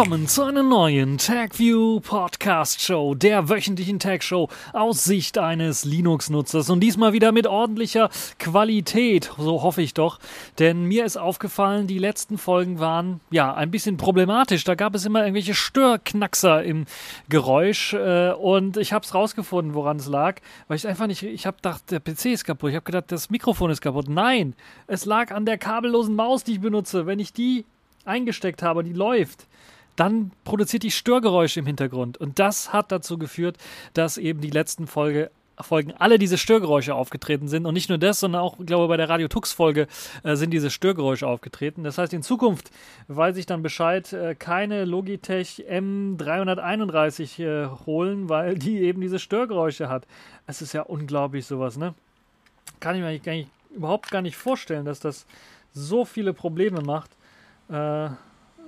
willkommen zu einer neuen TagView Podcast Show, der wöchentlichen Tag Show aus Sicht eines Linux-Nutzers und diesmal wieder mit ordentlicher Qualität, so hoffe ich doch, denn mir ist aufgefallen, die letzten Folgen waren ja ein bisschen problematisch, da gab es immer irgendwelche Störknackser im Geräusch äh, und ich habe es rausgefunden, woran es lag, weil ich einfach nicht, ich habe gedacht, der PC ist kaputt, ich habe gedacht, das Mikrofon ist kaputt. Nein, es lag an der kabellosen Maus, die ich benutze. Wenn ich die eingesteckt habe die läuft, dann produziert die Störgeräusche im Hintergrund. Und das hat dazu geführt, dass eben die letzten Folge, Folgen alle diese Störgeräusche aufgetreten sind. Und nicht nur das, sondern auch, glaube ich, bei der Radio Tux Folge äh, sind diese Störgeräusche aufgetreten. Das heißt, in Zukunft weiß ich dann Bescheid, äh, keine Logitech M331 äh, holen, weil die eben diese Störgeräusche hat. Es ist ja unglaublich sowas, ne? Kann ich mir eigentlich gar nicht, überhaupt gar nicht vorstellen, dass das so viele Probleme macht. Äh,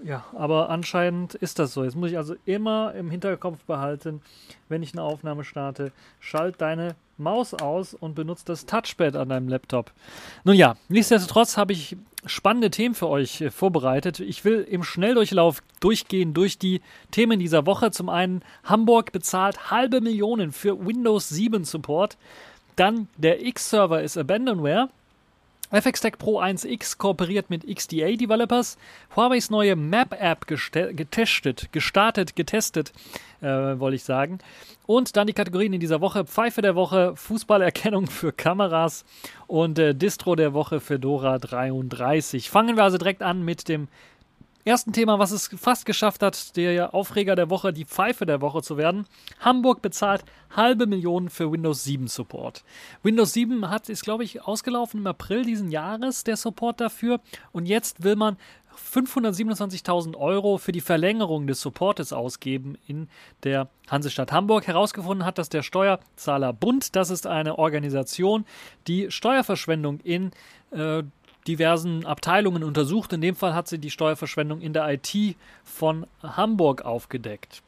ja, aber anscheinend ist das so. Jetzt muss ich also immer im Hinterkopf behalten, wenn ich eine Aufnahme starte, schalt deine Maus aus und benutze das Touchpad an deinem Laptop. Nun ja, nichtsdestotrotz habe ich spannende Themen für euch äh, vorbereitet. Ich will im Schnelldurchlauf durchgehen durch die Themen dieser Woche. Zum einen Hamburg bezahlt halbe Millionen für Windows 7 Support. Dann der X-Server ist Abandonware. FXTech Pro 1X kooperiert mit XDA Developers. Huawei's neue Map-App getestet, gestartet, getestet, äh, wollte ich sagen. Und dann die Kategorien in dieser Woche: Pfeife der Woche, Fußballerkennung für Kameras und äh, Distro der Woche für Dora 33. Fangen wir also direkt an mit dem ersten Thema, was es fast geschafft hat, der Aufreger der Woche, die Pfeife der Woche zu werden. Hamburg bezahlt halbe Millionen für Windows 7 Support. Windows 7 hat, ist glaube ich ausgelaufen im April diesen Jahres, der Support dafür. Und jetzt will man 527.000 Euro für die Verlängerung des Supportes ausgeben in der Hansestadt Hamburg. Herausgefunden hat, dass der Steuerzahler Bund, das ist eine Organisation, die Steuerverschwendung in äh, diversen Abteilungen untersucht. In dem Fall hat sie die Steuerverschwendung in der IT von Hamburg aufgedeckt.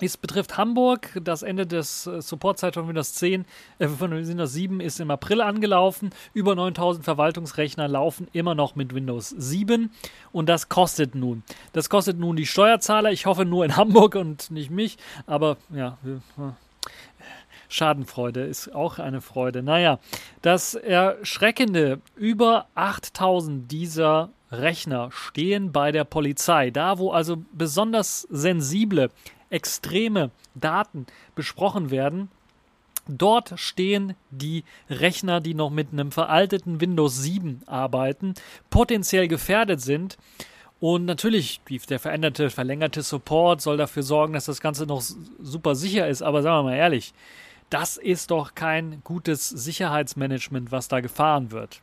Es betrifft Hamburg. Das Ende des äh, Supportzeit von Windows 10, äh, von Windows 7 ist im April angelaufen. Über 9000 Verwaltungsrechner laufen immer noch mit Windows 7 und das kostet nun. Das kostet nun die Steuerzahler. Ich hoffe nur in Hamburg und nicht mich, aber ja, Schadenfreude ist auch eine Freude. Naja, das Erschreckende, über 8000 dieser Rechner stehen bei der Polizei. Da, wo also besonders sensible, extreme Daten besprochen werden, Dort stehen die Rechner, die noch mit einem veralteten Windows 7 arbeiten, potenziell gefährdet sind. Und natürlich, der veränderte, verlängerte Support soll dafür sorgen, dass das Ganze noch super sicher ist. Aber sagen wir mal ehrlich, das ist doch kein gutes Sicherheitsmanagement, was da gefahren wird.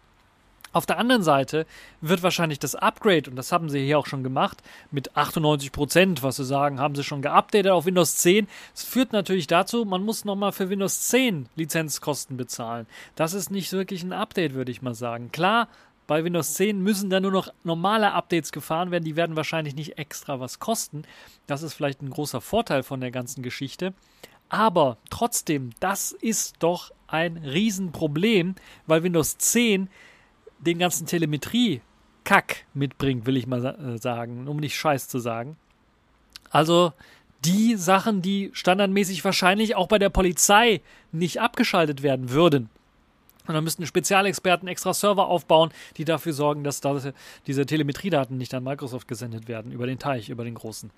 Auf der anderen Seite wird wahrscheinlich das Upgrade, und das haben sie hier auch schon gemacht, mit 98 Prozent, was sie sagen, haben sie schon geupdatet auf Windows 10. Es führt natürlich dazu, man muss nochmal für Windows 10 Lizenzkosten bezahlen. Das ist nicht wirklich ein Update, würde ich mal sagen. Klar, bei Windows 10 müssen da nur noch normale Updates gefahren werden. Die werden wahrscheinlich nicht extra was kosten. Das ist vielleicht ein großer Vorteil von der ganzen Geschichte. Aber trotzdem, das ist doch ein Riesenproblem, weil Windows 10 den ganzen Telemetrie-Kack mitbringt, will ich mal äh, sagen, um nicht Scheiß zu sagen. Also die Sachen, die standardmäßig wahrscheinlich auch bei der Polizei nicht abgeschaltet werden würden. Und dann müssten Spezialexperten extra Server aufbauen, die dafür sorgen, dass da diese Telemetriedaten nicht an Microsoft gesendet werden, über den Teich, über den großen.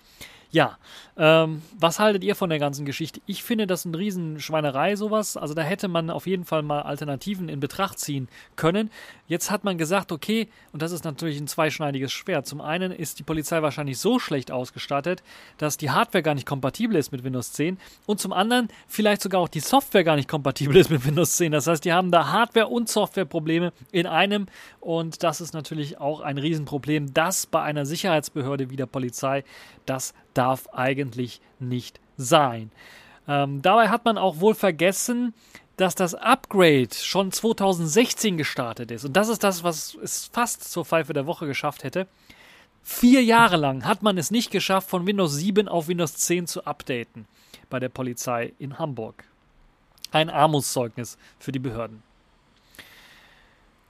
Ja, ähm, was haltet ihr von der ganzen Geschichte? Ich finde das eine Riesenschweinerei, sowas. Also da hätte man auf jeden Fall mal Alternativen in Betracht ziehen können. Jetzt hat man gesagt, okay, und das ist natürlich ein zweischneidiges Schwert. Zum einen ist die Polizei wahrscheinlich so schlecht ausgestattet, dass die Hardware gar nicht kompatibel ist mit Windows 10. Und zum anderen vielleicht sogar auch die Software gar nicht kompatibel ist mit Windows 10. Das heißt, die haben da Hardware- und Softwareprobleme in einem. Und das ist natürlich auch ein Riesenproblem, das bei einer Sicherheitsbehörde wie der Polizei das darf eigentlich nicht sein. Ähm, dabei hat man auch wohl vergessen, dass das Upgrade schon 2016 gestartet ist. Und das ist das, was es fast zur Pfeife der Woche geschafft hätte. Vier Jahre lang hat man es nicht geschafft, von Windows 7 auf Windows 10 zu updaten bei der Polizei in Hamburg. Ein Armutszeugnis für die Behörden.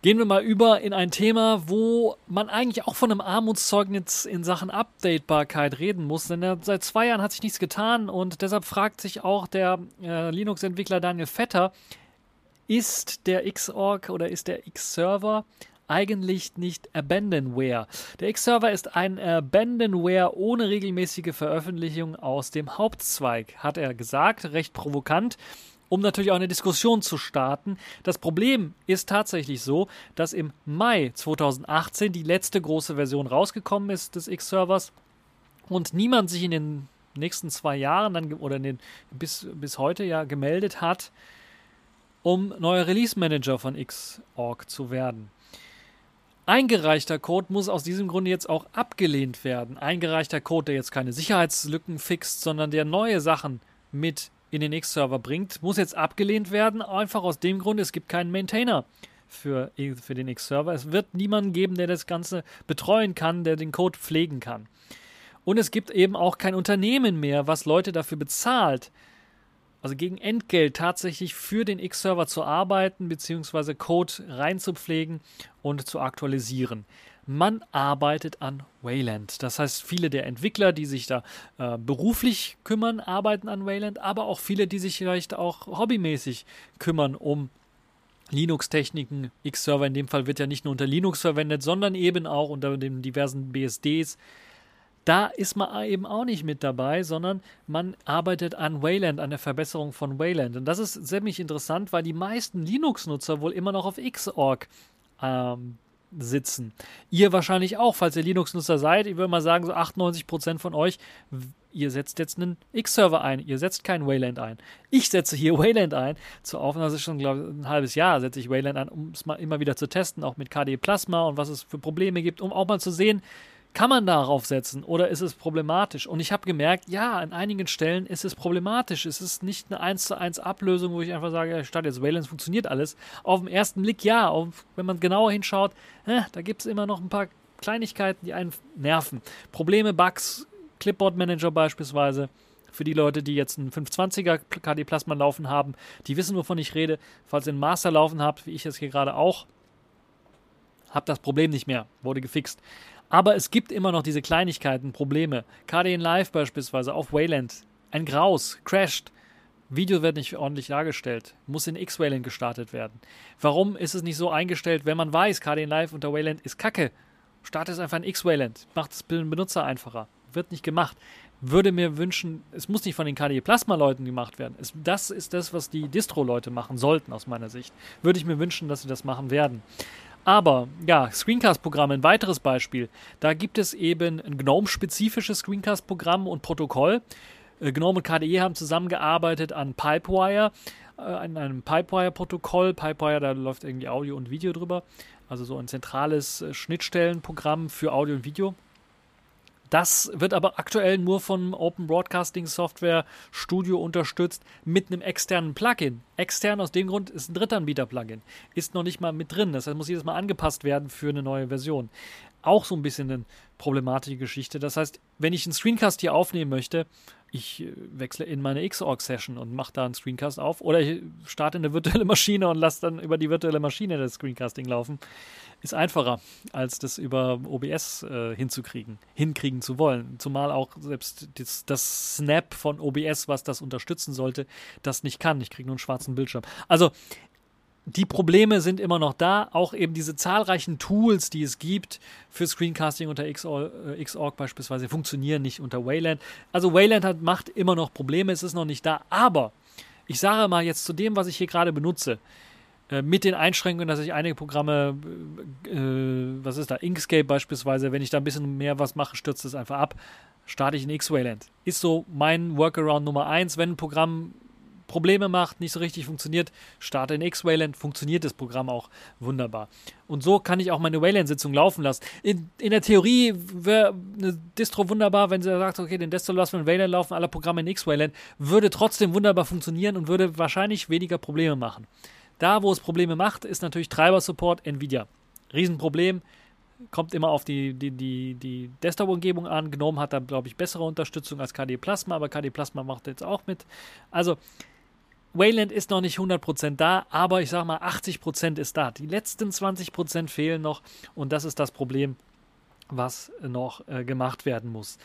Gehen wir mal über in ein Thema, wo man eigentlich auch von einem Armutszeugnis in Sachen Updatebarkeit reden muss, denn seit zwei Jahren hat sich nichts getan und deshalb fragt sich auch der äh, Linux-Entwickler Daniel Vetter, ist der Xorg oder ist der X-Server eigentlich nicht Abandonware. Der X-Server ist ein Abandonware ohne regelmäßige Veröffentlichung aus dem Hauptzweig, hat er gesagt, recht provokant um natürlich auch eine Diskussion zu starten. Das Problem ist tatsächlich so, dass im Mai 2018 die letzte große Version rausgekommen ist des X-Servers und niemand sich in den nächsten zwei Jahren dann oder den, bis, bis heute ja gemeldet hat, um neuer Release Manager von Xorg zu werden. Eingereichter Code muss aus diesem Grunde jetzt auch abgelehnt werden. Eingereichter Code, der jetzt keine Sicherheitslücken fixt, sondern der neue Sachen mit in den X-Server bringt, muss jetzt abgelehnt werden, einfach aus dem Grund, es gibt keinen Maintainer für, für den X-Server. Es wird niemanden geben, der das Ganze betreuen kann, der den Code pflegen kann. Und es gibt eben auch kein Unternehmen mehr, was Leute dafür bezahlt, also gegen Entgelt tatsächlich für den X-Server zu arbeiten, beziehungsweise Code reinzupflegen und zu aktualisieren man arbeitet an Wayland. Das heißt, viele der Entwickler, die sich da äh, beruflich kümmern, arbeiten an Wayland, aber auch viele, die sich vielleicht auch hobbymäßig kümmern um Linux-Techniken. X-Server in dem Fall wird ja nicht nur unter Linux verwendet, sondern eben auch unter den diversen BSDs. Da ist man eben auch nicht mit dabei, sondern man arbeitet an Wayland, an der Verbesserung von Wayland. Und das ist ziemlich interessant, weil die meisten Linux-Nutzer wohl immer noch auf Xorg ähm, sitzen. Ihr wahrscheinlich auch, falls ihr Linux-Nutzer seid. Ich würde mal sagen, so 98% von euch, ihr setzt jetzt einen X-Server ein. Ihr setzt keinen Wayland ein. Ich setze hier Wayland ein. Zur Aufnahme, ist schon, glaube ich, ein halbes Jahr setze ich Wayland ein, um es mal immer wieder zu testen, auch mit KDE Plasma und was es für Probleme gibt, um auch mal zu sehen, kann man darauf setzen oder ist es problematisch? Und ich habe gemerkt, ja, an einigen Stellen ist es problematisch. Es ist nicht eine 1 zu 1 Ablösung, wo ich einfach sage, ja, statt jetzt Valence funktioniert alles. Auf den ersten Blick ja, auf, wenn man genauer hinschaut, äh, da gibt es immer noch ein paar Kleinigkeiten, die einen nerven. Probleme, Bugs, Clipboard Manager beispielsweise. Für die Leute, die jetzt einen 520er KD Plasma laufen haben, die wissen, wovon ich rede. Falls ihr einen Master laufen habt, wie ich jetzt hier gerade auch, habt das Problem nicht mehr. Wurde gefixt. Aber es gibt immer noch diese Kleinigkeiten, Probleme. KDN Live beispielsweise auf Wayland. Ein Graus, crasht. Video wird nicht ordentlich dargestellt. Muss in X-Wayland gestartet werden. Warum ist es nicht so eingestellt, wenn man weiß, KDN Live unter Wayland ist kacke? Starte es einfach in X-Wayland. Macht es den Benutzer einfacher. Wird nicht gemacht. Würde mir wünschen, es muss nicht von den KDE Plasma-Leuten gemacht werden. Es, das ist das, was die Distro-Leute machen sollten, aus meiner Sicht. Würde ich mir wünschen, dass sie das machen werden. Aber ja, Screencast-Programm, ein weiteres Beispiel. Da gibt es eben ein GNOME-spezifisches Screencast-Programm und Protokoll. Äh, GNOME und KDE haben zusammengearbeitet an Pipewire, äh, an einem Pipewire-Protokoll. Pipewire, da läuft irgendwie Audio und Video drüber. Also so ein zentrales äh, Schnittstellenprogramm für Audio und Video. Das wird aber aktuell nur von Open Broadcasting Software Studio unterstützt mit einem externen Plugin. Extern aus dem Grund ist ein Drittanbieter-Plugin. Ist noch nicht mal mit drin. Das heißt, muss jedes Mal angepasst werden für eine neue Version. Auch so ein bisschen eine problematische Geschichte. Das heißt, wenn ich einen Screencast hier aufnehmen möchte, ich äh, wechsle in meine Xorg-Session und mache da einen Screencast auf oder ich starte eine virtuelle Maschine und lasse dann über die virtuelle Maschine das Screencasting laufen. Ist einfacher, als das über OBS äh, hinzukriegen, hinkriegen zu wollen. Zumal auch selbst das, das, Snap von OBS, was das unterstützen sollte, das nicht kann. Ich kriege nur einen schwarzen Bildschirm. Also die Probleme sind immer noch da. Auch eben diese zahlreichen Tools, die es gibt für Screencasting unter Xorg, äh, beispielsweise, funktionieren nicht unter Wayland. Also Wayland hat, macht immer noch Probleme, es ist noch nicht da. Aber ich sage mal jetzt zu dem, was ich hier gerade benutze, äh, mit den Einschränkungen, dass ich einige Programme, äh, was ist da, Inkscape beispielsweise, wenn ich da ein bisschen mehr was mache, stürzt es einfach ab, starte ich in X-Wayland. Ist so mein Workaround Nummer eins. Wenn ein Programm Probleme macht, nicht so richtig funktioniert, starte in X-Wayland, funktioniert das Programm auch wunderbar. Und so kann ich auch meine Wayland-Sitzung laufen lassen. In, in der Theorie wäre eine Distro wunderbar, wenn sie sagt, okay, den Desktop lassen wir in Wayland laufen, alle Programme in X-Wayland, würde trotzdem wunderbar funktionieren und würde wahrscheinlich weniger Probleme machen. Da, wo es Probleme macht, ist natürlich Treiber-Support Nvidia. Riesenproblem kommt immer auf die, die, die, die Desktop-Umgebung an. GNOME hat da, glaube ich, bessere Unterstützung als KDE Plasma, aber KDE Plasma macht jetzt auch mit. Also, Wayland ist noch nicht 100% da, aber ich sage mal 80% ist da. Die letzten 20% fehlen noch und das ist das Problem, was noch äh, gemacht werden muss.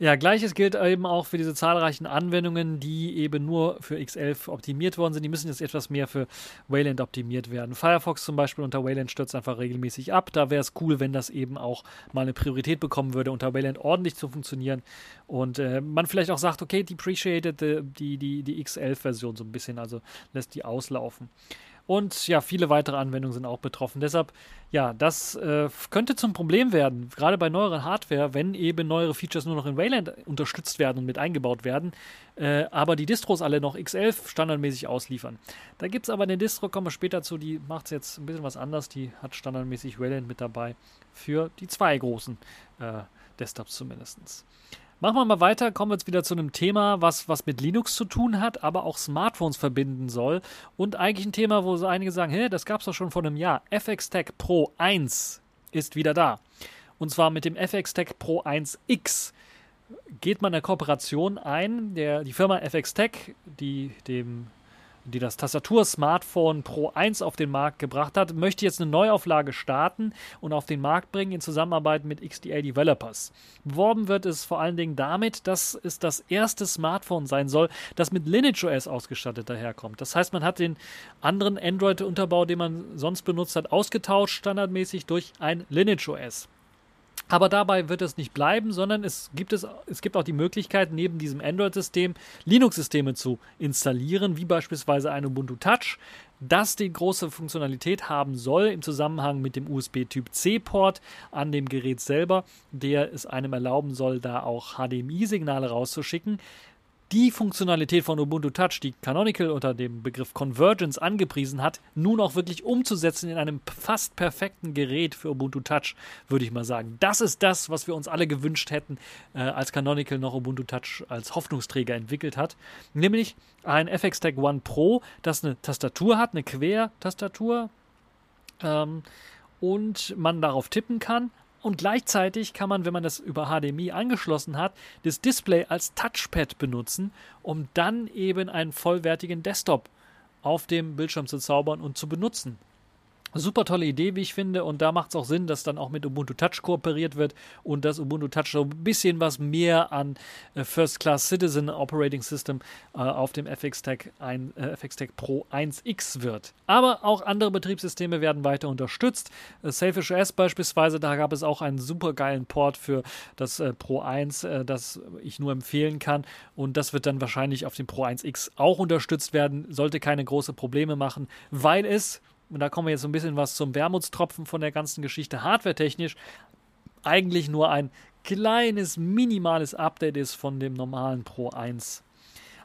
Ja, gleiches gilt eben auch für diese zahlreichen Anwendungen, die eben nur für X11 optimiert worden sind. Die müssen jetzt etwas mehr für Wayland optimiert werden. Firefox zum Beispiel unter Wayland stürzt einfach regelmäßig ab. Da wäre es cool, wenn das eben auch mal eine Priorität bekommen würde, unter Wayland ordentlich zu funktionieren. Und äh, man vielleicht auch sagt, okay, depreciated die, die, die X11-Version so ein bisschen, also lässt die auslaufen. Und ja, viele weitere Anwendungen sind auch betroffen. Deshalb, ja, das äh, könnte zum Problem werden, gerade bei neueren Hardware, wenn eben neuere Features nur noch in Wayland unterstützt werden und mit eingebaut werden, äh, aber die Distros alle noch X11 standardmäßig ausliefern. Da gibt es aber eine Distro, kommen wir später zu, die macht es jetzt ein bisschen was anders, die hat standardmäßig Wayland mit dabei für die zwei großen äh, Desktops zumindest. Machen wir mal weiter, kommen wir jetzt wieder zu einem Thema, was, was mit Linux zu tun hat, aber auch Smartphones verbinden soll. Und eigentlich ein Thema, wo so einige sagen, hey, das gab es doch schon vor einem Jahr. FX Tech Pro 1 ist wieder da. Und zwar mit dem FX Tech Pro 1X geht man eine Kooperation ein. Der, die Firma FX Tech, die dem die das Tastatur-Smartphone Pro 1 auf den Markt gebracht hat, möchte jetzt eine Neuauflage starten und auf den Markt bringen in Zusammenarbeit mit XDA Developers. Beworben wird es vor allen Dingen damit, dass es das erste Smartphone sein soll, das mit Lineage OS ausgestattet daherkommt. Das heißt, man hat den anderen Android-Unterbau, den man sonst benutzt hat, ausgetauscht standardmäßig durch ein Lineage OS. Aber dabei wird es nicht bleiben, sondern es gibt, es, es gibt auch die Möglichkeit, neben diesem Android-System Linux-Systeme zu installieren, wie beispielsweise ein Ubuntu Touch, das die große Funktionalität haben soll im Zusammenhang mit dem USB-Typ C-Port an dem Gerät selber, der es einem erlauben soll, da auch HDMI-Signale rauszuschicken die Funktionalität von Ubuntu Touch, die Canonical unter dem Begriff Convergence angepriesen hat, nun auch wirklich umzusetzen in einem fast perfekten Gerät für Ubuntu Touch, würde ich mal sagen. Das ist das, was wir uns alle gewünscht hätten, äh, als Canonical noch Ubuntu Touch als Hoffnungsträger entwickelt hat. Nämlich ein FX Tech One Pro, das eine Tastatur hat, eine Quertastatur. Ähm, und man darauf tippen kann, und gleichzeitig kann man, wenn man das über HDMI angeschlossen hat, das Display als Touchpad benutzen, um dann eben einen vollwertigen Desktop auf dem Bildschirm zu zaubern und zu benutzen. Super tolle Idee, wie ich finde, und da macht es auch Sinn, dass dann auch mit Ubuntu Touch kooperiert wird und dass Ubuntu Touch so ein bisschen was mehr an äh, First Class Citizen Operating System äh, auf dem FX Tech, ein, äh, FX Pro 1X wird. Aber auch andere Betriebssysteme werden weiter unterstützt. Äh, Selfish OS beispielsweise, da gab es auch einen super geilen Port für das äh, Pro 1, äh, das ich nur empfehlen kann. Und das wird dann wahrscheinlich auf dem Pro 1X auch unterstützt werden. Sollte keine großen Probleme machen, weil es und da kommen wir jetzt so ein bisschen was zum Wermutstropfen von der ganzen Geschichte, hardware-technisch, eigentlich nur ein kleines, minimales Update ist von dem normalen Pro 1.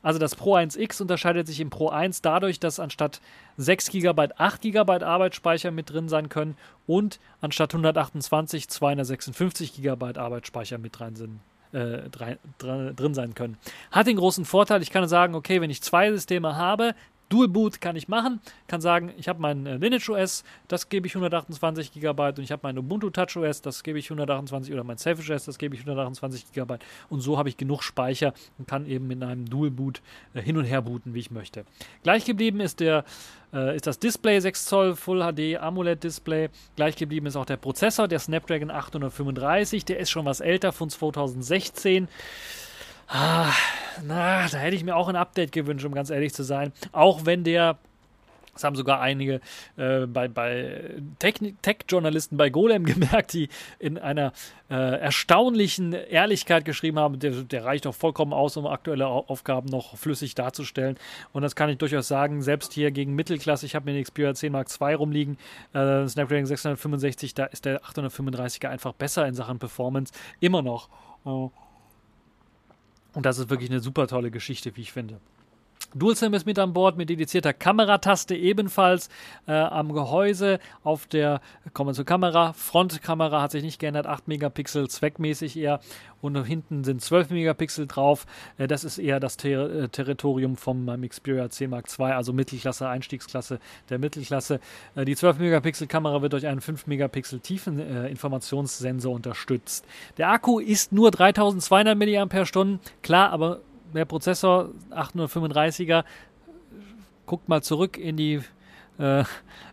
Also das Pro 1X unterscheidet sich im Pro 1 dadurch, dass anstatt 6 GB 8 GB Arbeitsspeicher mit drin sein können und anstatt 128 256 GB Arbeitsspeicher mit rein sind. Äh, drin sein können. Hat den großen Vorteil, ich kann sagen, okay, wenn ich zwei Systeme habe, Dual Boot kann ich machen, kann sagen, ich habe mein äh, Lineage OS, das gebe ich 128 GB und ich habe mein Ubuntu Touch OS, das gebe ich 128 oder mein Selfish OS, das gebe ich 128 GB und so habe ich genug Speicher und kann eben in einem Dual Boot äh, hin und her booten, wie ich möchte. Gleich geblieben ist der äh, ist das Display 6 Zoll Full HD AMOLED Display. Gleich geblieben ist auch der Prozessor, der Snapdragon 835, der ist schon was älter von 2016. Ah, na, da hätte ich mir auch ein Update gewünscht, um ganz ehrlich zu sein. Auch wenn der das haben sogar einige äh, bei, bei Tech-Journalisten bei Golem gemerkt, die in einer äh, erstaunlichen Ehrlichkeit geschrieben haben, der, der, reicht doch vollkommen aus, um aktuelle Aufgaben noch flüssig darzustellen. Und das kann ich durchaus sagen, selbst hier gegen Mittelklasse, ich habe mir den Xperia 10 Mark II rumliegen, äh, Snapdragon 665, da ist der 835er einfach besser in Sachen Performance, immer noch. Uh, und das ist wirklich eine super tolle Geschichte, wie ich finde. DualSim ist mit an Bord mit dedizierter Kamerataste ebenfalls äh, am Gehäuse. Auf der, kommen wir zur Kamera, Frontkamera hat sich nicht geändert, 8 Megapixel, zweckmäßig eher. Und hinten sind 12 Megapixel drauf. Äh, das ist eher das Ter äh, Territorium vom meinem Xperia 10 Mark II, also Mittelklasse, Einstiegsklasse der Mittelklasse. Äh, die 12 Megapixel Kamera wird durch einen 5 Megapixel tiefen äh, Informationssensor unterstützt. Der Akku ist nur 3200 mAh, klar, aber der Prozessor 835er guckt mal zurück in die äh,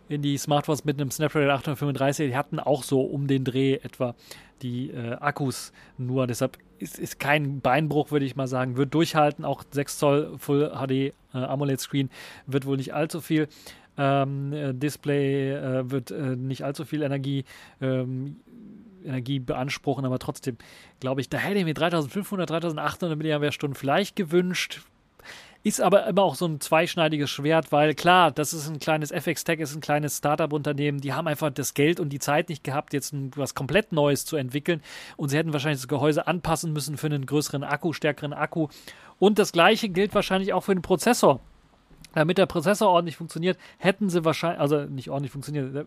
in die Smartphones mit einem Snapdragon 835, die hatten auch so um den Dreh etwa die äh, Akkus nur. Deshalb ist, ist kein Beinbruch, würde ich mal sagen. Wird durchhalten, auch 6 Zoll Full HD äh, AMOLED Screen wird wohl nicht allzu viel. Ähm, äh, Display äh, wird äh, nicht allzu viel Energie ähm, Energie beanspruchen, aber trotzdem glaube ich, da hätte ich mir 3500, 3800 mAh vielleicht gewünscht. Ist aber immer auch so ein zweischneidiges Schwert, weil klar, das ist ein kleines FX Tech, ist ein kleines Startup-Unternehmen, die haben einfach das Geld und die Zeit nicht gehabt, jetzt ein, was komplett Neues zu entwickeln und sie hätten wahrscheinlich das Gehäuse anpassen müssen für einen größeren Akku, stärkeren Akku. Und das gleiche gilt wahrscheinlich auch für den Prozessor damit der Prozessor ordentlich funktioniert, hätten sie wahrscheinlich, also nicht ordentlich funktioniert,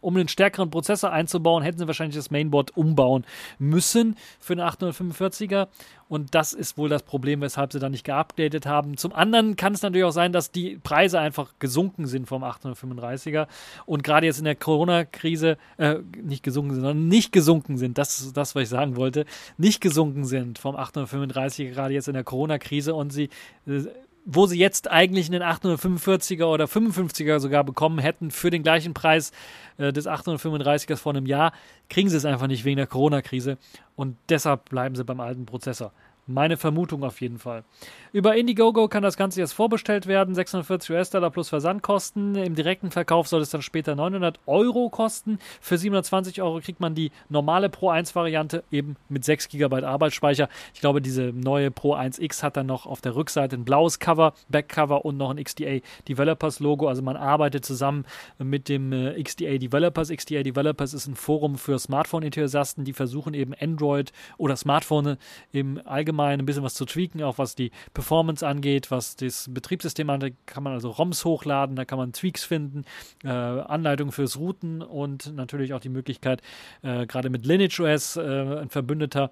um einen stärkeren Prozessor einzubauen, hätten sie wahrscheinlich das Mainboard umbauen müssen für eine 845er. Und das ist wohl das Problem, weshalb sie da nicht geupdatet haben. Zum anderen kann es natürlich auch sein, dass die Preise einfach gesunken sind vom 835er. Und gerade jetzt in der Corona-Krise, äh, nicht gesunken sind, sondern nicht gesunken sind. Das ist das, was ich sagen wollte. Nicht gesunken sind vom 835er, gerade jetzt in der Corona-Krise. Und sie äh, wo sie jetzt eigentlich einen 845er oder 55er sogar bekommen hätten für den gleichen Preis äh, des 835ers vor einem Jahr, kriegen sie es einfach nicht wegen der Corona-Krise und deshalb bleiben sie beim alten Prozessor. Meine Vermutung auf jeden Fall. Über Indiegogo kann das Ganze jetzt vorbestellt werden. 640 US-Dollar plus Versandkosten. Im direkten Verkauf soll es dann später 900 Euro kosten. Für 720 Euro kriegt man die normale Pro 1-Variante eben mit 6 GB Arbeitsspeicher. Ich glaube, diese neue Pro 1X hat dann noch auf der Rückseite ein blaues Cover, Backcover und noch ein XDA Developers Logo. Also man arbeitet zusammen mit dem äh, XDA Developers. XDA Developers ist ein Forum für Smartphone-Enthusiasten, die versuchen eben Android oder Smartphone im Allgemeinen allgemein ein bisschen was zu tweaken, auch was die Performance angeht, was das Betriebssystem angeht, kann man also ROMs hochladen, da kann man Tweaks finden, äh, Anleitungen fürs Routen und natürlich auch die Möglichkeit, äh, gerade mit Lineage OS, äh, ein Verbündeter,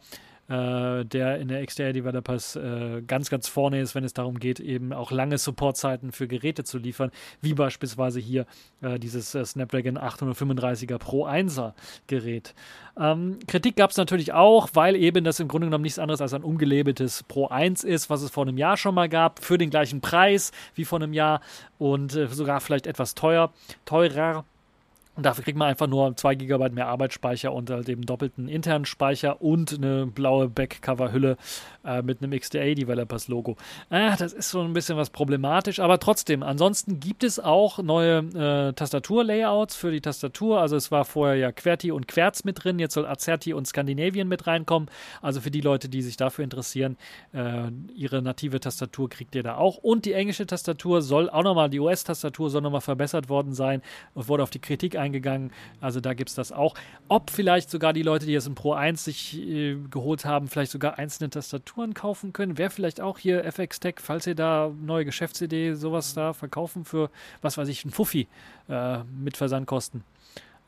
äh, der in der XDR Developers äh, ganz, ganz vorne ist, wenn es darum geht, eben auch lange Supportzeiten für Geräte zu liefern, wie beispielsweise hier äh, dieses äh, Snapdragon 835er Pro 1er Gerät. Ähm, Kritik gab es natürlich auch, weil eben das im Grunde genommen nichts anderes als ein umgelabeltes Pro 1 ist, was es vor einem Jahr schon mal gab, für den gleichen Preis wie vor einem Jahr und äh, sogar vielleicht etwas teuer, teurer. Und dafür kriegt man einfach nur 2 GB mehr Arbeitsspeicher und halt eben doppelten internen Speicher und eine blaue Backcover-Hülle äh, mit einem XDA Developers Logo. Äh, das ist schon ein bisschen was problematisch, aber trotzdem. Ansonsten gibt es auch neue äh, Tastatur-Layouts für die Tastatur. Also es war vorher ja QWERTY und Querz mit drin, jetzt soll Azerty und Scandinavian mit reinkommen. Also für die Leute, die sich dafür interessieren, äh, ihre native Tastatur kriegt ihr da auch. Und die englische Tastatur soll auch nochmal, die US-Tastatur soll nochmal verbessert worden sein und wurde auf die Kritik eingegangen eingegangen. Also da gibt es das auch. Ob vielleicht sogar die Leute, die jetzt ein Pro 1 sich äh, geholt haben, vielleicht sogar einzelne Tastaturen kaufen können. Wäre vielleicht auch hier FX Tech, falls ihr da neue Geschäftsidee, sowas da verkaufen für, was weiß ich, ein Fuffi äh, mit Versandkosten.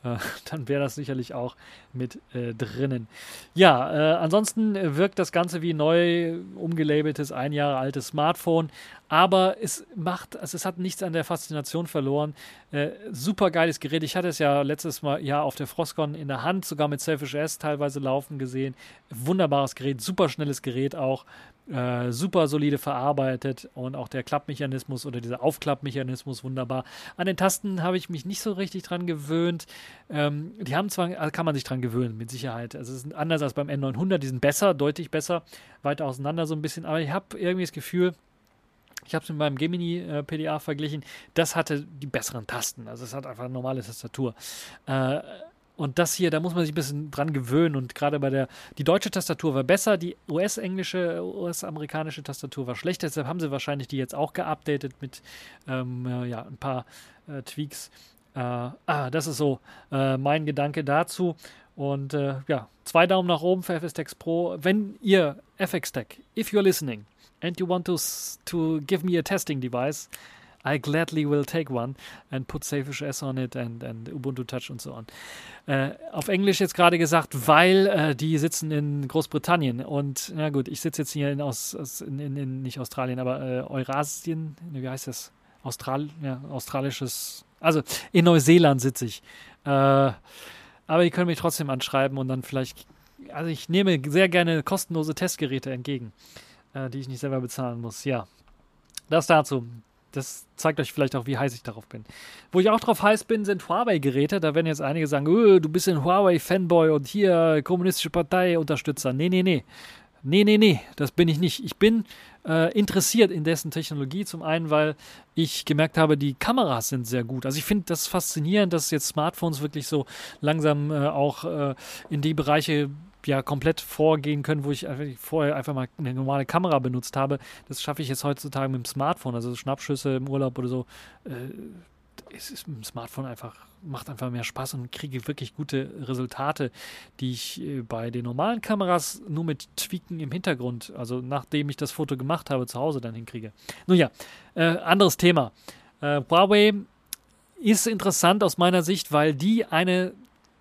Äh, dann wäre das sicherlich auch mit äh, drinnen. Ja, äh, ansonsten wirkt das Ganze wie neu umgelabeltes, ein Jahre altes Smartphone, aber es macht, also es hat nichts an der Faszination verloren. Äh, super geiles Gerät. Ich hatte es ja letztes Mal ja auf der Frostcon in der Hand, sogar mit Selfish S teilweise laufen gesehen. Wunderbares Gerät, super schnelles Gerät auch. Äh, super solide verarbeitet und auch der Klappmechanismus oder dieser Aufklappmechanismus wunderbar. An den Tasten habe ich mich nicht so richtig dran gewöhnt. Ähm, die haben zwar, also kann man sich dran gewöhnen, mit Sicherheit. Also es ist anders als beim N900, die sind besser, deutlich besser, weiter auseinander so ein bisschen, aber ich habe irgendwie das Gefühl, ich habe es mit meinem Gemini äh, PDA verglichen, das hatte die besseren Tasten. Also es hat einfach eine normale Tastatur. Äh, und das hier, da muss man sich ein bisschen dran gewöhnen. Und gerade bei der, die deutsche Tastatur war besser, die US-englische, US-amerikanische Tastatur war schlechter. Deshalb haben sie wahrscheinlich die jetzt auch geupdatet mit ähm, äh, ja, ein paar äh, Tweaks. Äh, ah, das ist so äh, mein Gedanke dazu. Und äh, ja, zwei Daumen nach oben für FSTex Pro. Wenn ihr FXTech, if you're listening and you want to, to give me a testing device, I gladly will take one and put Safish S on it and, and Ubuntu Touch und so on. Äh, auf Englisch jetzt gerade gesagt, weil äh, die sitzen in Großbritannien und na gut, ich sitze jetzt hier in, aus, in, in, in, nicht Australien, aber äh, Eurasien, wie heißt das? Austral, ja, australisches, also in Neuseeland sitze ich. Äh, aber ihr könnt mich trotzdem anschreiben und dann vielleicht, also ich nehme sehr gerne kostenlose Testgeräte entgegen, äh, die ich nicht selber bezahlen muss. Ja, das dazu. Das zeigt euch vielleicht auch, wie heiß ich darauf bin. Wo ich auch drauf heiß bin, sind Huawei-Geräte. Da werden jetzt einige sagen, öh, du bist ein Huawei-Fanboy und hier kommunistische Partei-Unterstützer. Nee, nee, nee. Nee, nee, nee, das bin ich nicht. Ich bin äh, interessiert in dessen Technologie. Zum einen, weil ich gemerkt habe, die Kameras sind sehr gut. Also ich finde das faszinierend, dass jetzt Smartphones wirklich so langsam äh, auch äh, in die Bereiche ja komplett vorgehen können, wo ich vorher einfach mal eine normale Kamera benutzt habe. Das schaffe ich jetzt heutzutage mit dem Smartphone. Also Schnappschüsse im Urlaub oder so. Äh, es ist mit dem Smartphone einfach, macht einfach mehr Spaß und kriege wirklich gute Resultate, die ich äh, bei den normalen Kameras nur mit Tweaken im Hintergrund, also nachdem ich das Foto gemacht habe, zu Hause dann hinkriege. Nun ja, äh, anderes Thema. Äh, Huawei ist interessant aus meiner Sicht, weil die eine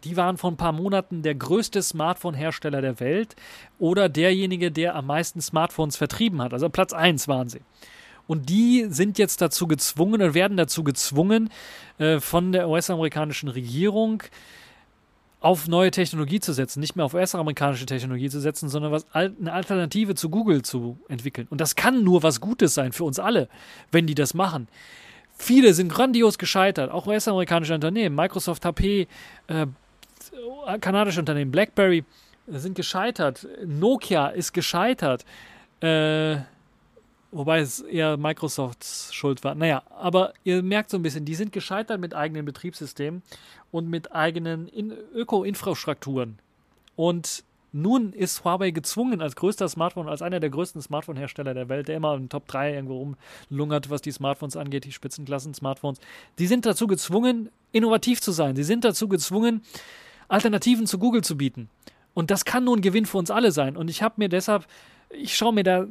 die waren vor ein paar Monaten der größte Smartphone-Hersteller der Welt oder derjenige, der am meisten Smartphones vertrieben hat. Also Platz 1 waren sie. Und die sind jetzt dazu gezwungen oder werden dazu gezwungen, äh, von der US-amerikanischen Regierung auf neue Technologie zu setzen, nicht mehr auf US-amerikanische Technologie zu setzen, sondern was, eine Alternative zu Google zu entwickeln. Und das kann nur was Gutes sein für uns alle, wenn die das machen. Viele sind grandios gescheitert, auch US-amerikanische Unternehmen, Microsoft, HP, äh, kanadische Unternehmen, BlackBerry, sind gescheitert. Nokia ist gescheitert. Äh, wobei es eher Microsofts Schuld war. Naja, aber ihr merkt so ein bisschen, die sind gescheitert mit eigenen Betriebssystemen und mit eigenen Öko-Infrastrukturen. Und nun ist Huawei gezwungen, als größter Smartphone, als einer der größten Smartphone-Hersteller der Welt, der immer in Top 3 irgendwo rumlungert, was die Smartphones angeht, die Spitzenklassen-Smartphones, die sind dazu gezwungen, innovativ zu sein. Sie sind dazu gezwungen, Alternativen zu Google zu bieten. Und das kann nun ein Gewinn für uns alle sein. Und ich habe mir deshalb, ich schaue mir da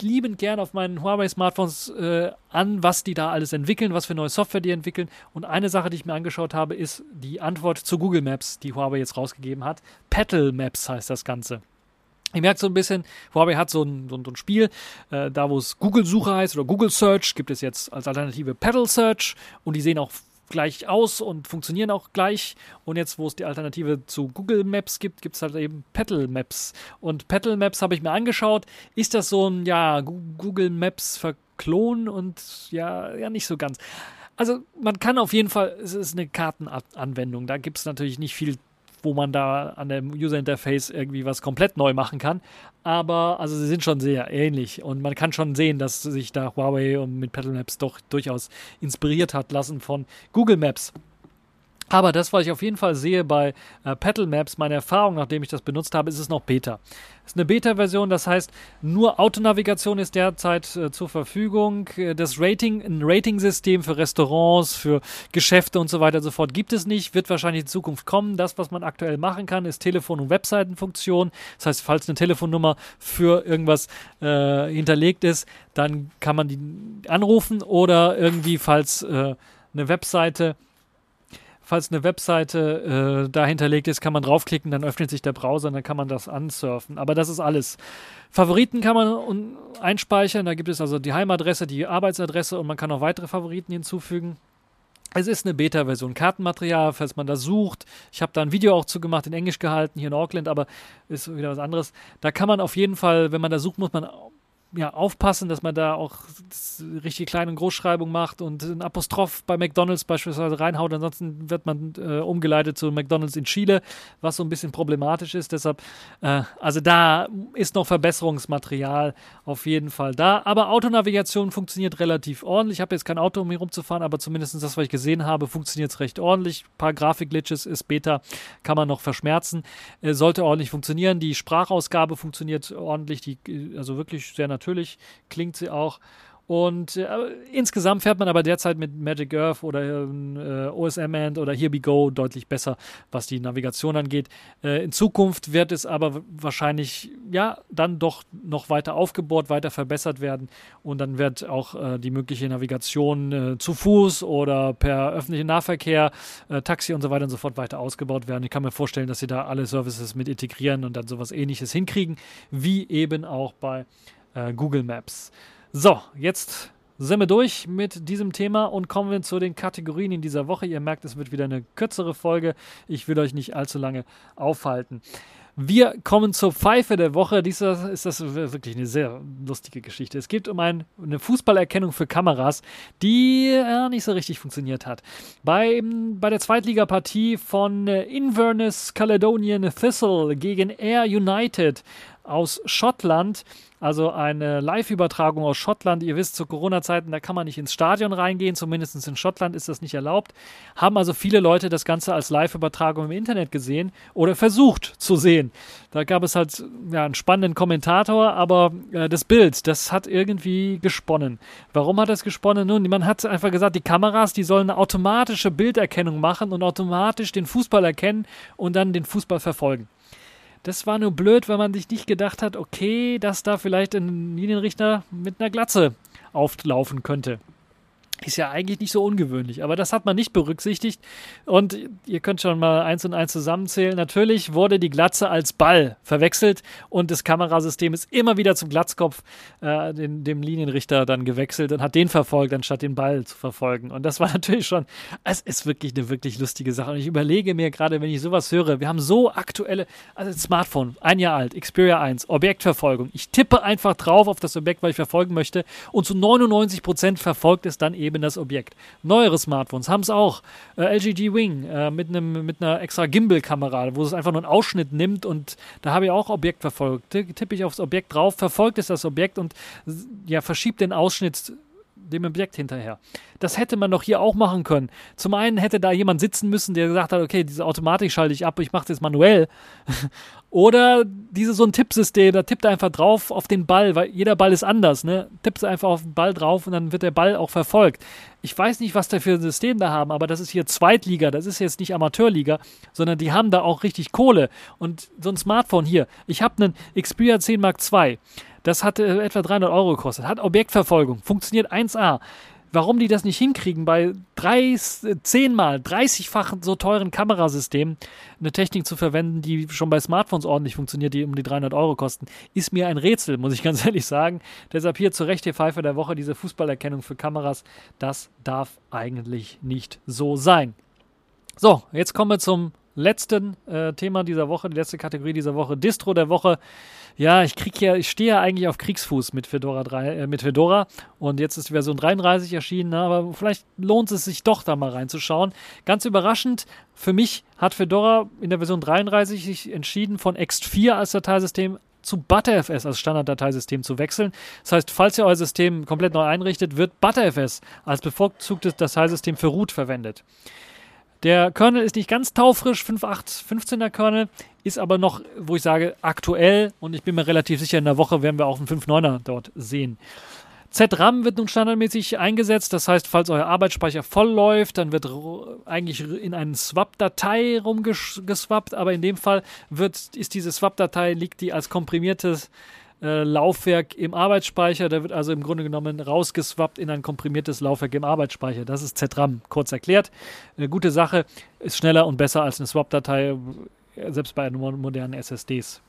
liebend gern auf meinen Huawei-Smartphones äh, an, was die da alles entwickeln, was für neue Software die entwickeln. Und eine Sache, die ich mir angeschaut habe, ist die Antwort zu Google Maps, die Huawei jetzt rausgegeben hat. Petal Maps heißt das Ganze. Ihr merkt so ein bisschen, Huawei hat so ein, so ein Spiel, äh, da wo es Google-Suche heißt oder Google Search, gibt es jetzt als Alternative Pedal Search und die sehen auch gleich aus und funktionieren auch gleich. Und jetzt, wo es die Alternative zu Google Maps gibt, gibt es halt eben Petal Maps. Und Petal Maps habe ich mir angeschaut. Ist das so ein, ja, Google Maps Verklon und ja, ja, nicht so ganz. Also man kann auf jeden Fall, es ist eine Kartenanwendung. Da gibt es natürlich nicht viel wo man da an dem User Interface irgendwie was komplett neu machen kann. Aber also sie sind schon sehr ähnlich und man kann schon sehen, dass sich da Huawei mit Pedal Maps doch durchaus inspiriert hat lassen von Google Maps. Aber das, was ich auf jeden Fall sehe bei äh, Petal Maps, meine Erfahrung, nachdem ich das benutzt habe, ist es noch Beta. Es ist eine Beta-Version, das heißt, nur Autonavigation ist derzeit äh, zur Verfügung. Äh, das Rating, ein Rating-System für Restaurants, für Geschäfte und so weiter und so fort gibt es nicht, wird wahrscheinlich in Zukunft kommen. Das, was man aktuell machen kann, ist Telefon- und Webseitenfunktion. Das heißt, falls eine Telefonnummer für irgendwas äh, hinterlegt ist, dann kann man die anrufen oder irgendwie, falls äh, eine Webseite falls eine Webseite äh, da hinterlegt ist, kann man draufklicken, dann öffnet sich der Browser und dann kann man das ansurfen. Aber das ist alles. Favoriten kann man einspeichern. Da gibt es also die Heimadresse, die Arbeitsadresse und man kann auch weitere Favoriten hinzufügen. Es ist eine Beta-Version. Kartenmaterial, falls man das sucht. Ich habe da ein Video auch zugemacht, in Englisch gehalten, hier in Auckland, aber ist wieder was anderes. Da kann man auf jeden Fall, wenn man da sucht, muss man ja, aufpassen, dass man da auch richtig kleine Großschreibung macht und ein Apostroph bei McDonalds beispielsweise reinhaut. Ansonsten wird man äh, umgeleitet zu McDonalds in Chile, was so ein bisschen problematisch ist. Deshalb, äh, also da ist noch Verbesserungsmaterial auf jeden Fall da. Aber Autonavigation funktioniert relativ ordentlich. Ich habe jetzt kein Auto, um hier rumzufahren, aber zumindest das, was ich gesehen habe, funktioniert es recht ordentlich. Ein paar Grafikglitches ist Beta, kann man noch verschmerzen. Äh, sollte ordentlich funktionieren. Die Sprachausgabe funktioniert ordentlich, die, also wirklich sehr natürlich natürlich klingt sie auch. Und äh, insgesamt fährt man aber derzeit mit Magic Earth oder äh, OSM End oder Here We Go deutlich besser, was die Navigation angeht. Äh, in Zukunft wird es aber wahrscheinlich ja dann doch noch weiter aufgebohrt, weiter verbessert werden und dann wird auch äh, die mögliche Navigation äh, zu Fuß oder per öffentlichen Nahverkehr, äh, Taxi und so weiter und so fort weiter ausgebaut werden. Ich kann mir vorstellen, dass sie da alle Services mit integrieren und dann sowas ähnliches hinkriegen, wie eben auch bei äh, Google Maps. So, jetzt sind wir durch mit diesem Thema und kommen wir zu den Kategorien in dieser Woche. Ihr merkt, es wird wieder eine kürzere Folge. Ich will euch nicht allzu lange aufhalten. Wir kommen zur Pfeife der Woche. Dieser ist das wirklich eine sehr lustige Geschichte. Es geht um ein, eine Fußballerkennung für Kameras, die ja, nicht so richtig funktioniert hat. Bei, bei der Zweitligapartie von Inverness Caledonian Thistle gegen Air United aus Schottland also eine Live-Übertragung aus Schottland. Ihr wisst, zu Corona-Zeiten, da kann man nicht ins Stadion reingehen, zumindest in Schottland ist das nicht erlaubt. Haben also viele Leute das Ganze als Live-Übertragung im Internet gesehen oder versucht zu sehen. Da gab es halt ja, einen spannenden Kommentator, aber äh, das Bild, das hat irgendwie gesponnen. Warum hat es gesponnen? Nun, man hat einfach gesagt, die Kameras, die sollen eine automatische Bilderkennung machen und automatisch den Fußball erkennen und dann den Fußball verfolgen. Das war nur blöd, weil man sich nicht gedacht hat, okay, dass da vielleicht ein Linienrichter mit einer Glatze auflaufen könnte. Ist ja eigentlich nicht so ungewöhnlich, aber das hat man nicht berücksichtigt. Und ihr könnt schon mal eins und eins zusammenzählen. Natürlich wurde die Glatze als Ball verwechselt und das Kamerasystem ist immer wieder zum Glatzkopf, äh, den, dem Linienrichter dann gewechselt und hat den verfolgt, anstatt den Ball zu verfolgen. Und das war natürlich schon, es ist wirklich eine wirklich lustige Sache. Und ich überlege mir gerade, wenn ich sowas höre, wir haben so aktuelle, also Smartphone, ein Jahr alt, Xperia 1, Objektverfolgung. Ich tippe einfach drauf auf das Objekt, weil ich verfolgen möchte und zu 99 Prozent verfolgt es dann eben eben das Objekt. Neuere Smartphones haben es auch. Äh, LG Wing äh, mit, einem, mit einer extra Gimbal-Kamera, wo es einfach nur einen Ausschnitt nimmt und da habe ich auch Objekt verfolgt. Tippe ich aufs Objekt drauf, verfolgt es das Objekt und ja, verschiebt den Ausschnitt dem Objekt hinterher. Das hätte man doch hier auch machen können. Zum einen hätte da jemand sitzen müssen, der gesagt hat, okay, diese Automatik schalte ich ab, ich mache das manuell. Oder diese so ein Tippsystem, da tippt er einfach drauf auf den Ball, weil jeder Ball ist anders, ne? Tippst einfach auf den Ball drauf und dann wird der Ball auch verfolgt. Ich weiß nicht, was da für ein System da haben, aber das ist hier Zweitliga, das ist jetzt nicht Amateurliga, sondern die haben da auch richtig Kohle. Und so ein Smartphone hier, ich habe einen Xperia 10 Mark II. Das hat äh, etwa 300 Euro gekostet. Hat Objektverfolgung. Funktioniert 1A. Warum die das nicht hinkriegen, bei drei, zehnmal, 30-fach so teuren Kamerasystemen eine Technik zu verwenden, die schon bei Smartphones ordentlich funktioniert, die um die 300 Euro kosten, ist mir ein Rätsel, muss ich ganz ehrlich sagen. Deshalb hier zu Recht die Pfeife der Woche, diese Fußballerkennung für Kameras, das darf eigentlich nicht so sein. So, jetzt kommen wir zum letzten äh, Thema dieser Woche, die letzte Kategorie dieser Woche, Distro der Woche. Ja, ich krieg ja, ich stehe ja eigentlich auf Kriegsfuß mit Fedora 3, äh, mit Fedora und jetzt ist die Version 33 erschienen, ne, aber vielleicht lohnt es sich doch da mal reinzuschauen. Ganz überraschend, für mich hat Fedora in der Version 33 sich entschieden, von Ext4 als Dateisystem zu ButterFS als Standarddateisystem zu wechseln. Das heißt, falls ihr euer System komplett neu einrichtet, wird ButterFS als bevorzugtes Dateisystem für Root verwendet. Der Kernel ist nicht ganz taufrisch, 5.8.15er Kernel, ist aber noch, wo ich sage, aktuell. Und ich bin mir relativ sicher, in der Woche werden wir auch einen 5.9er dort sehen. ZRAM wird nun standardmäßig eingesetzt, das heißt, falls euer Arbeitsspeicher voll läuft, dann wird eigentlich in eine Swap-Datei rumgeswappt, aber in dem Fall wird, ist diese Swap-Datei, liegt die als komprimiertes äh, Laufwerk im Arbeitsspeicher. Der wird also im Grunde genommen rausgeswappt in ein komprimiertes Laufwerk im Arbeitsspeicher. Das ist ZRAM, kurz erklärt. Eine gute Sache, ist schneller und besser als eine Swap-Datei, selbst bei modernen SSDs.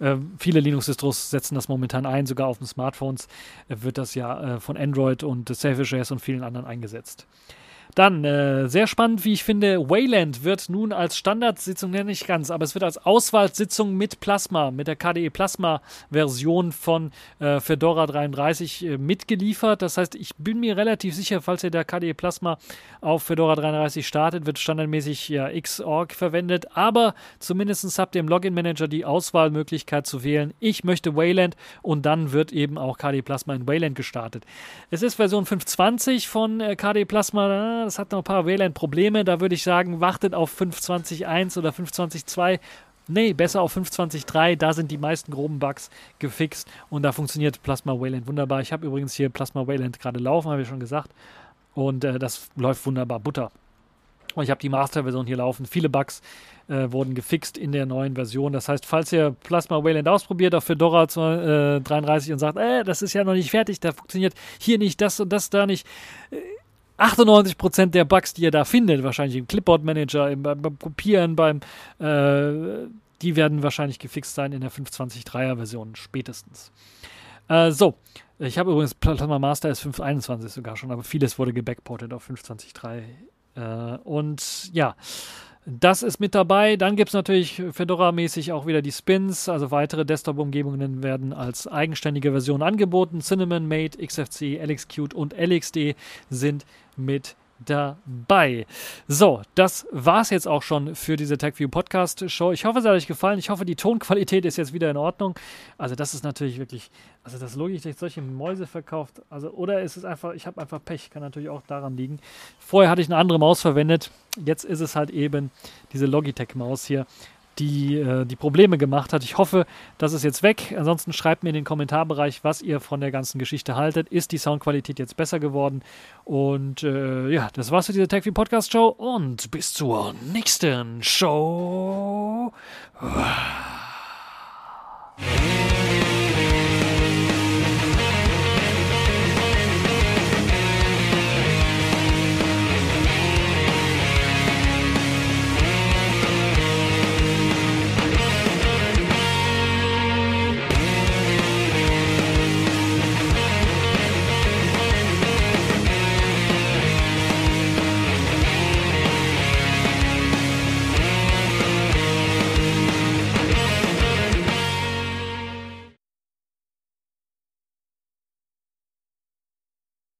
Äh, viele Linux-Distros setzen das momentan ein, sogar auf den Smartphones wird das ja äh, von Android und Selfish und vielen anderen eingesetzt. Dann, äh, sehr spannend, wie ich finde, Wayland wird nun als Standardsitzung, nenne ich ganz, aber es wird als Auswahlsitzung mit Plasma, mit der KDE Plasma-Version von äh, Fedora 33 äh, mitgeliefert. Das heißt, ich bin mir relativ sicher, falls ihr der KDE Plasma auf Fedora 33 startet, wird standardmäßig ja Xorg verwendet, aber zumindest habt ihr im Login-Manager die Auswahlmöglichkeit zu wählen. Ich möchte Wayland und dann wird eben auch KDE Plasma in Wayland gestartet. Es ist Version 520 von äh, KDE Plasma das hat noch ein paar WLAN-Probleme. Da würde ich sagen, wartet auf 5.20.1 oder 5.20.2. Nee, besser auf 5.20.3. Da sind die meisten groben Bugs gefixt und da funktioniert Plasma Wayland wunderbar. Ich habe übrigens hier Plasma Wayland gerade laufen, habe ich schon gesagt. Und äh, das läuft wunderbar. Butter. Und ich habe die Master-Version hier laufen. Viele Bugs äh, wurden gefixt in der neuen Version. Das heißt, falls ihr Plasma Wayland ausprobiert auf Fedora äh, 33 und sagt, äh, das ist ja noch nicht fertig, da funktioniert hier nicht das und das da nicht, äh, 98% der Bugs, die ihr da findet, wahrscheinlich im Clipboard Manager, im, beim, beim, Kopieren, beim, äh, die werden wahrscheinlich gefixt sein in der 5.20.3er Version spätestens. Äh, so, ich habe übrigens Plasma Master ist 5.21 sogar schon, aber vieles wurde gebackportet auf 5.20.3. Äh, und ja, Das ist mit dabei. Dann gibt es natürlich Fedora-mäßig auch wieder die Spins. Also weitere Desktop-Umgebungen werden als eigenständige Version angeboten. Cinnamon, Mate, XFC, LXQt und LXD sind mit dabei. So, das war's jetzt auch schon für diese TechView Podcast Show. Ich hoffe, es hat euch gefallen. Ich hoffe, die Tonqualität ist jetzt wieder in Ordnung. Also, das ist natürlich wirklich, also das Logitech solche Mäuse verkauft. Also, oder ist es einfach, ich habe einfach Pech, kann natürlich auch daran liegen. Vorher hatte ich eine andere Maus verwendet. Jetzt ist es halt eben diese Logitech Maus hier die, äh, die Probleme gemacht hat. Ich hoffe, das ist jetzt weg. Ansonsten schreibt mir in den Kommentarbereich, was ihr von der ganzen Geschichte haltet. Ist die Soundqualität jetzt besser geworden? Und äh, ja, das war's für diese TechView Podcast Show und bis zur nächsten Show.